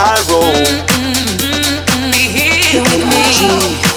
I roll. Mm-hmm, mm-hmm, mm-hmm, here with me.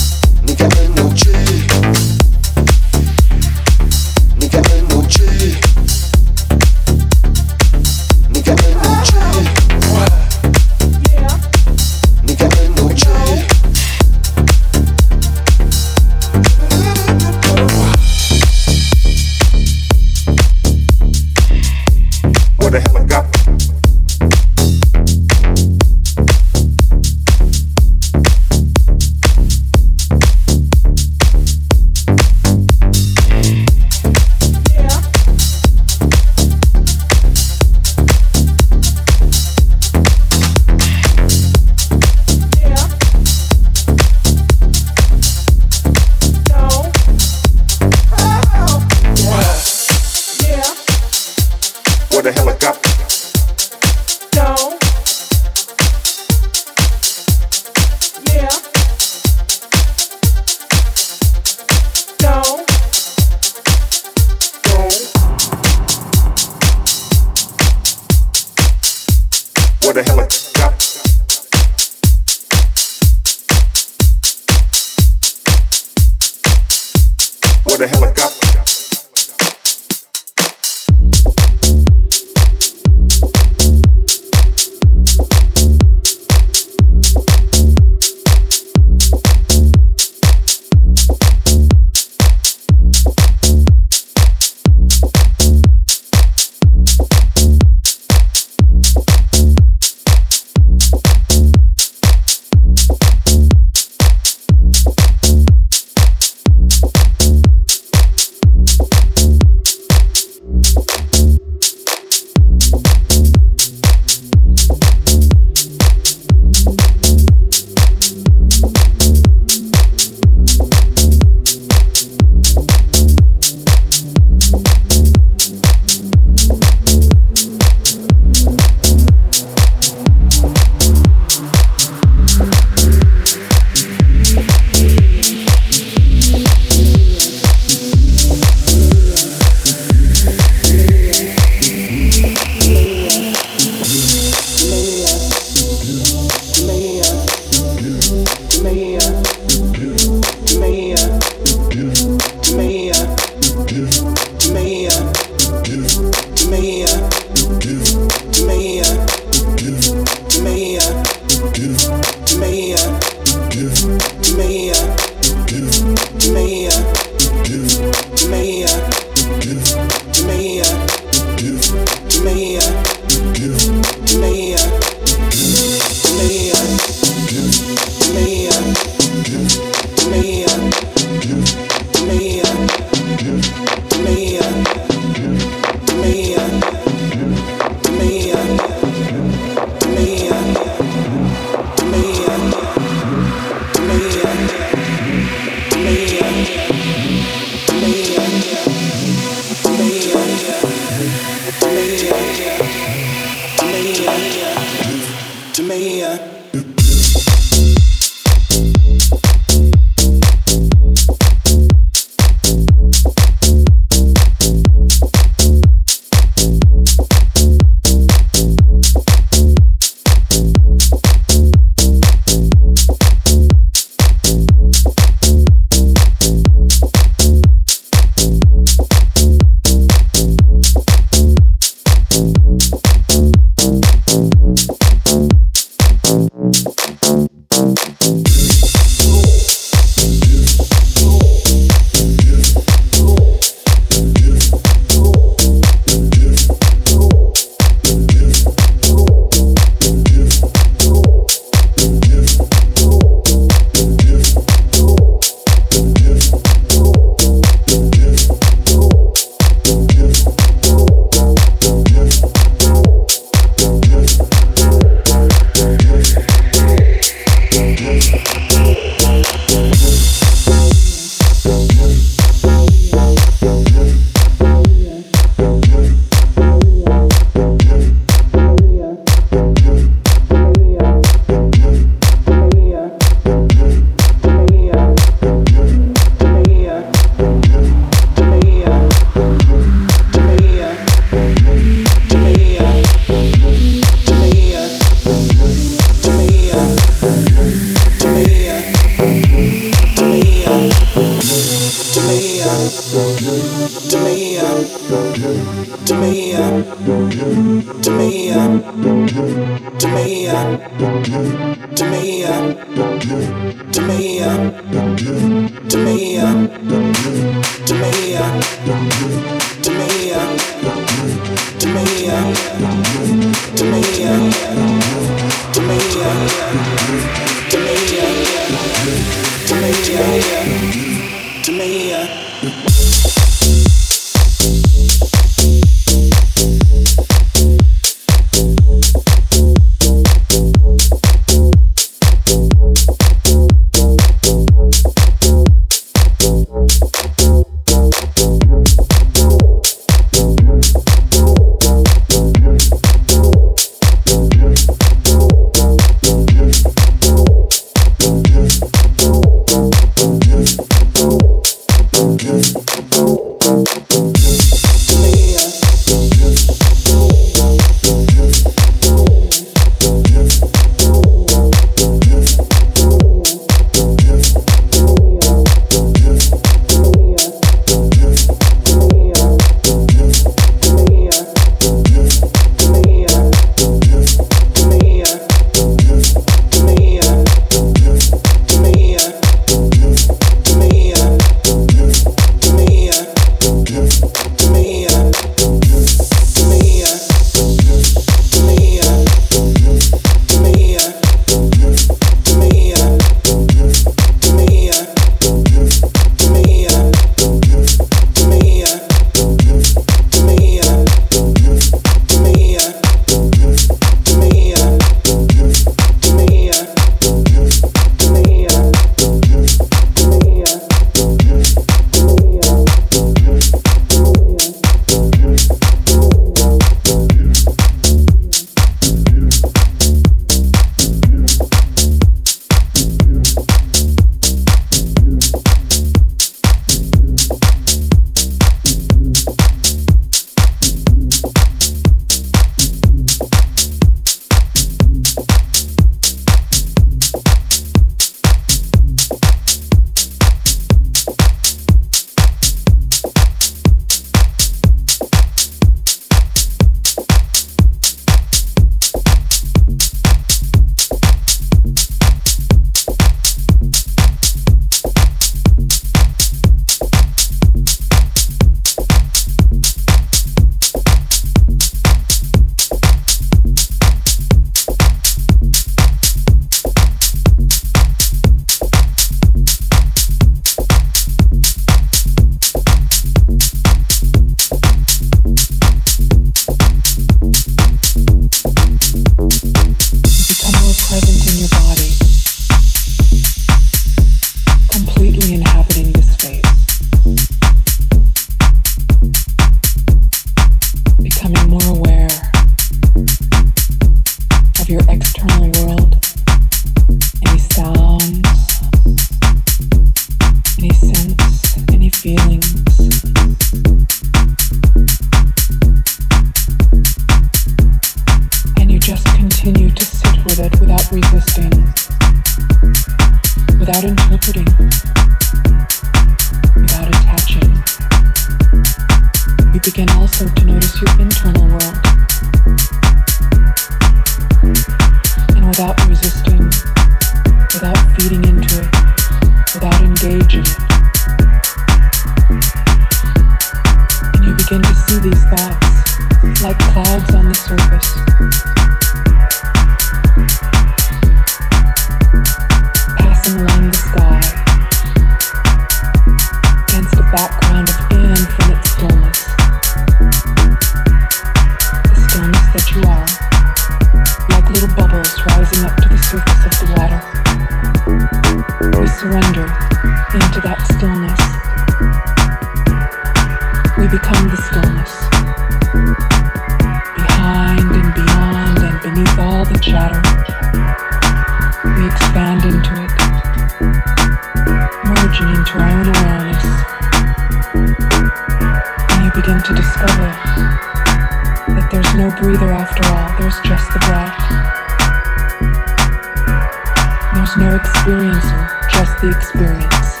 No experiencer, just the experience.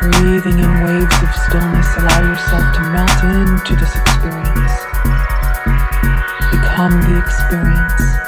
Breathing in waves of stillness, allow yourself to melt into this experience. Become the experience.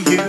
you.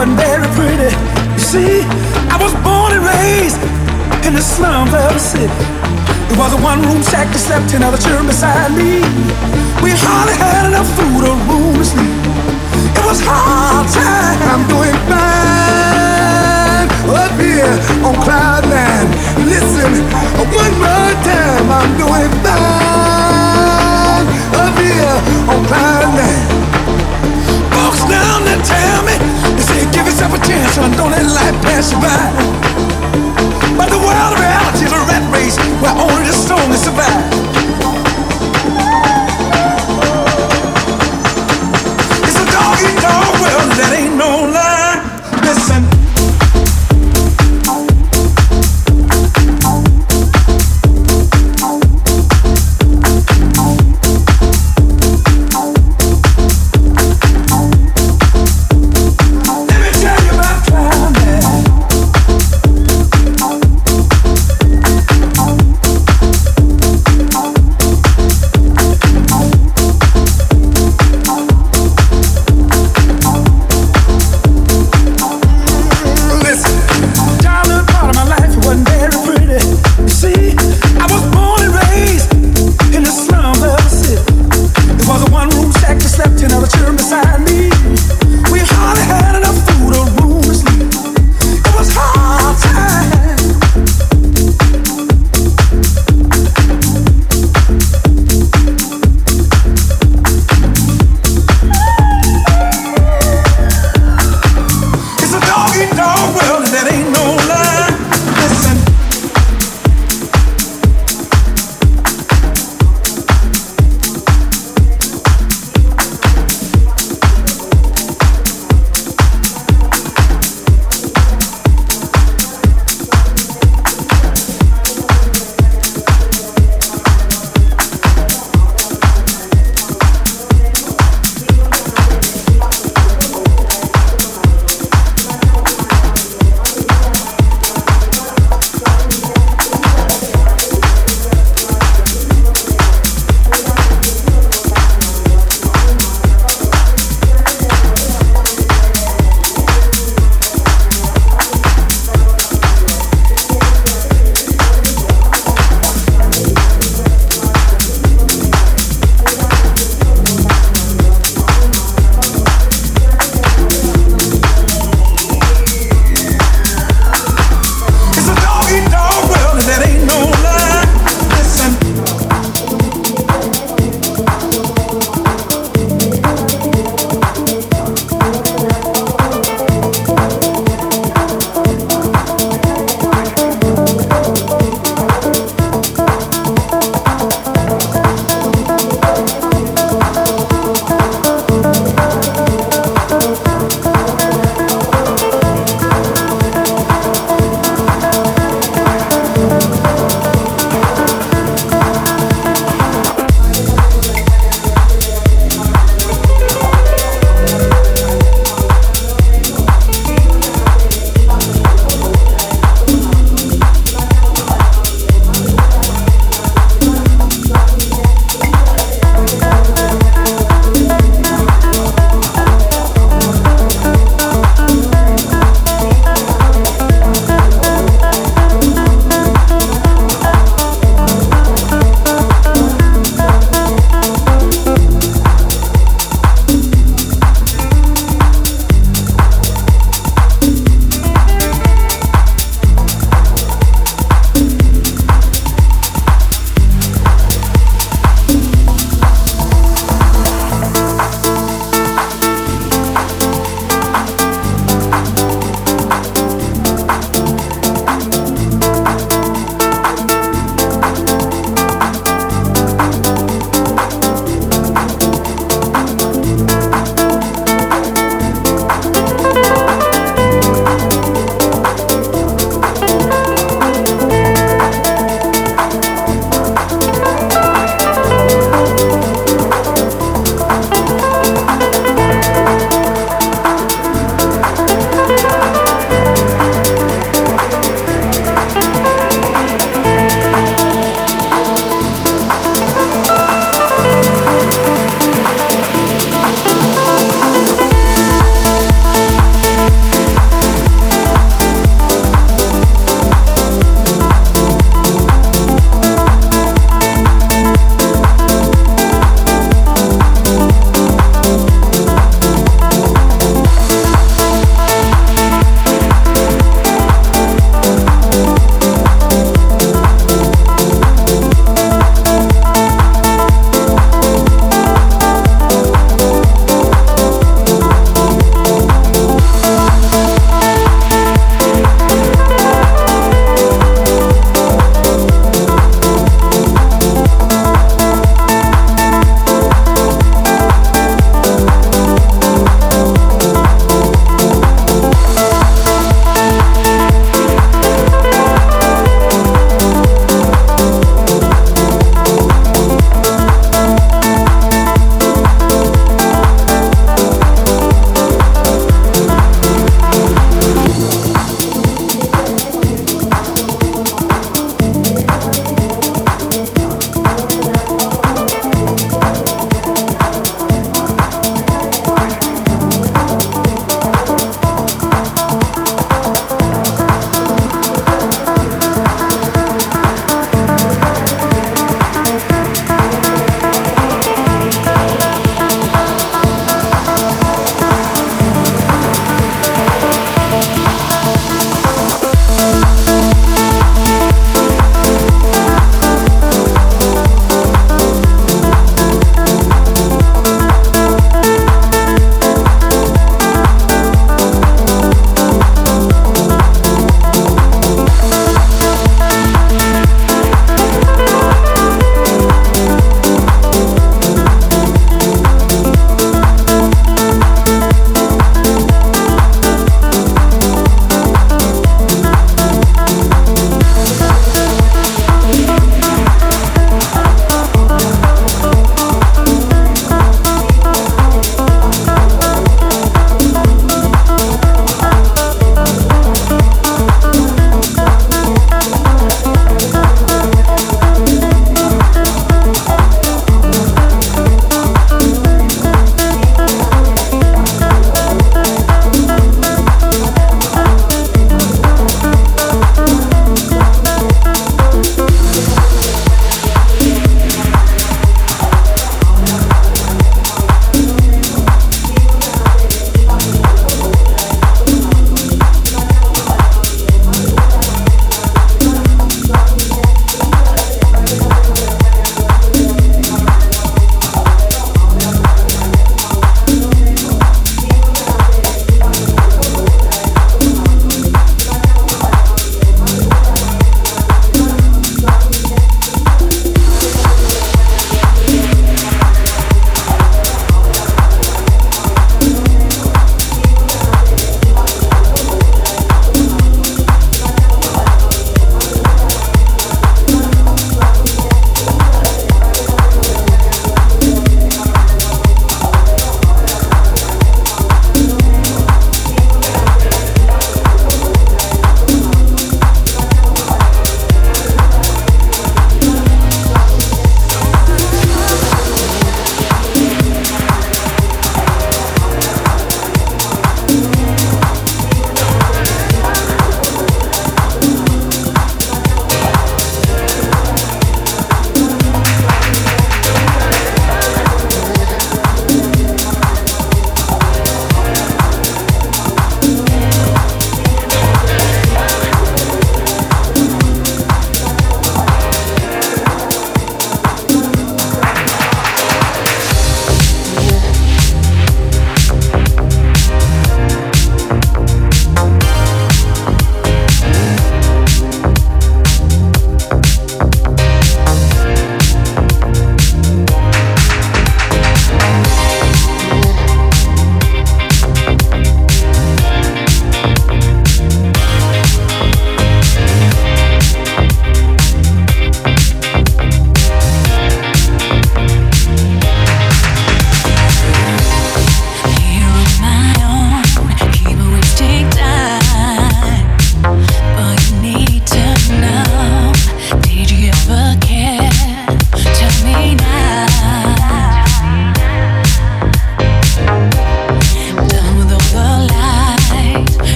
Wasn't very pretty. You see, I was born and raised in the slums of the city. It was a one-room shack that slept in other children beside me. We hardly had enough food or room to sleep. It was hard time. I'm doing fine up here on cloud nine. Listen, one more time. I'm doing fine up here on cloud nine. Down there tell me, they say give yourself a chance, son. Don't let life pass you by. But the world of reality is a rat race where only the strongest survive. It's a dog eat dog world that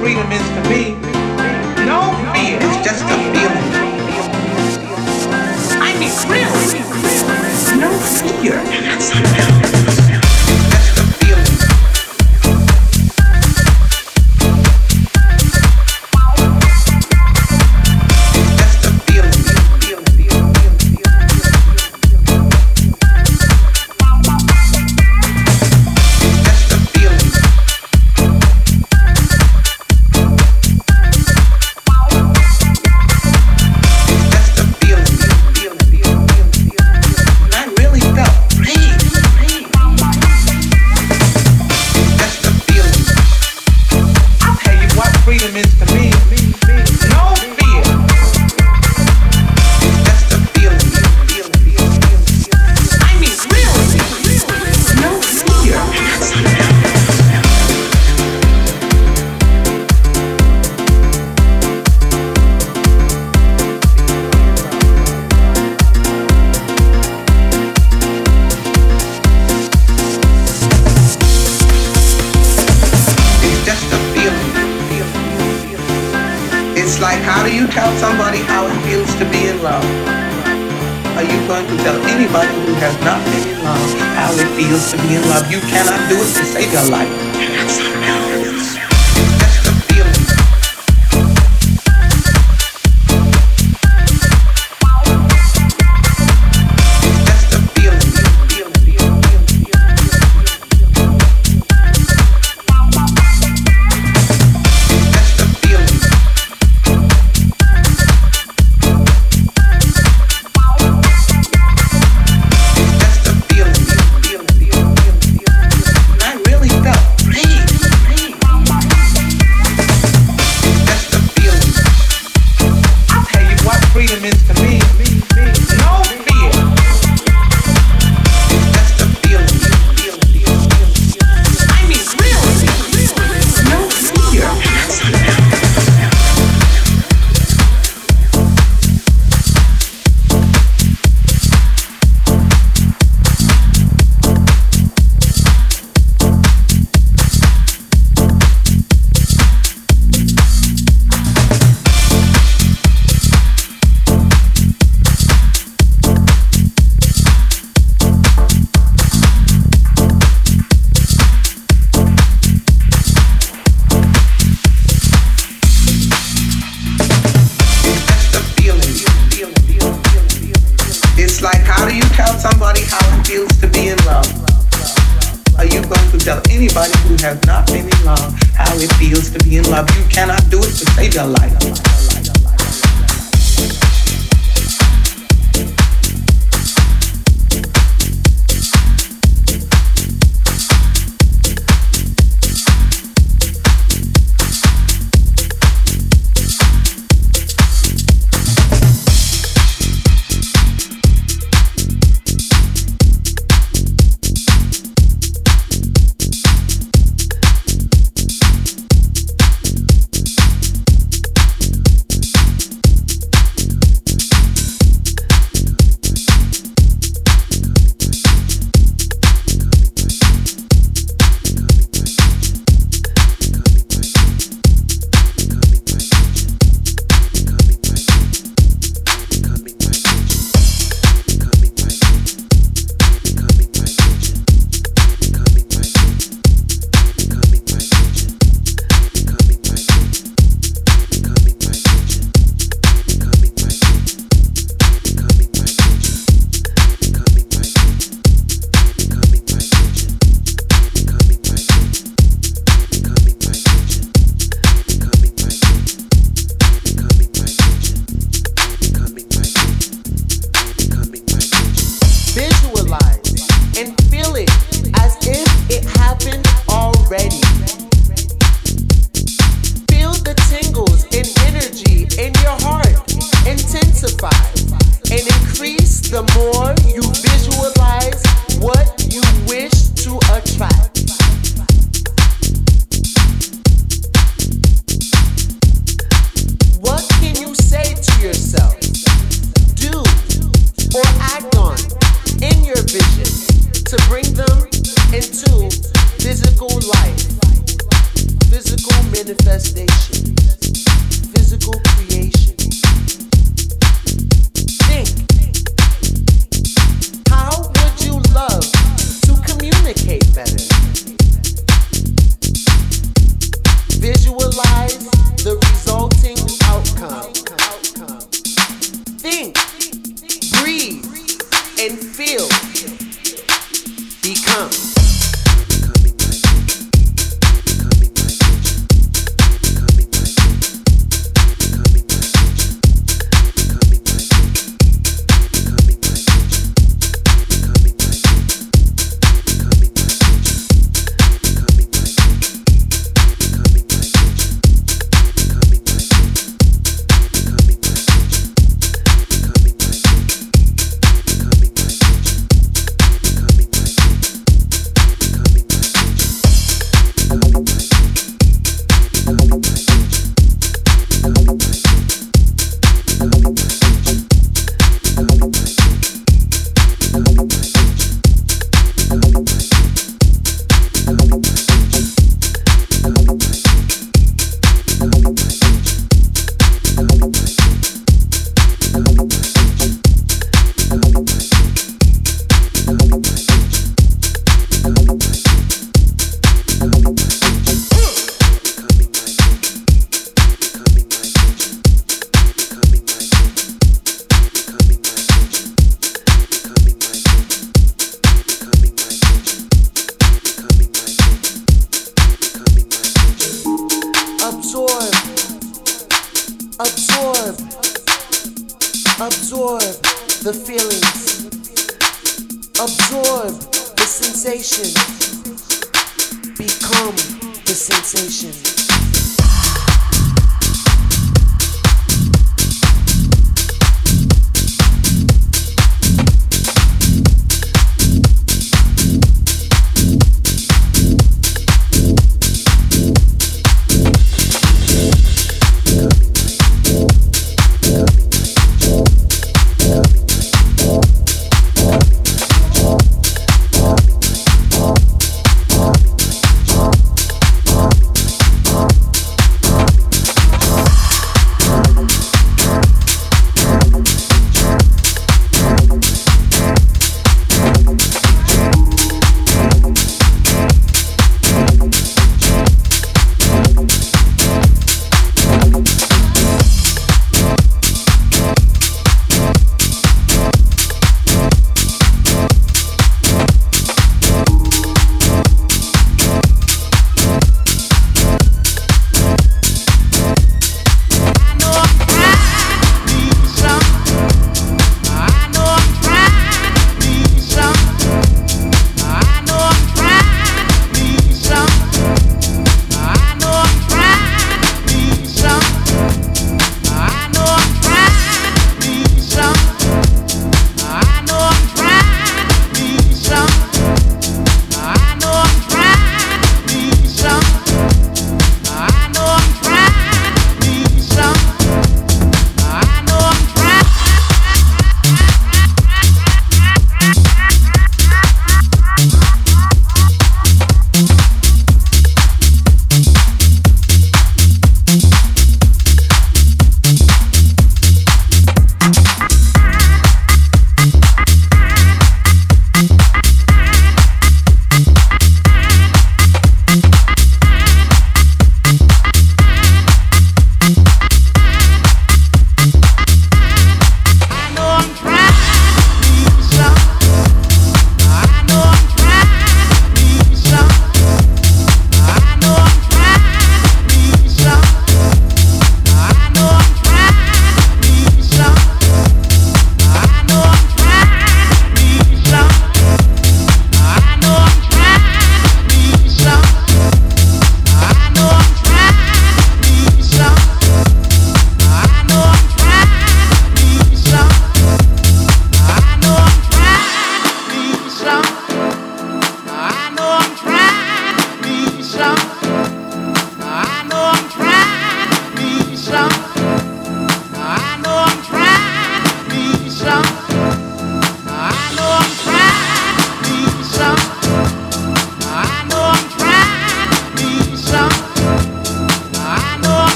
freedom is to me. No fear, it's just a feeling. I mean, really, no fear.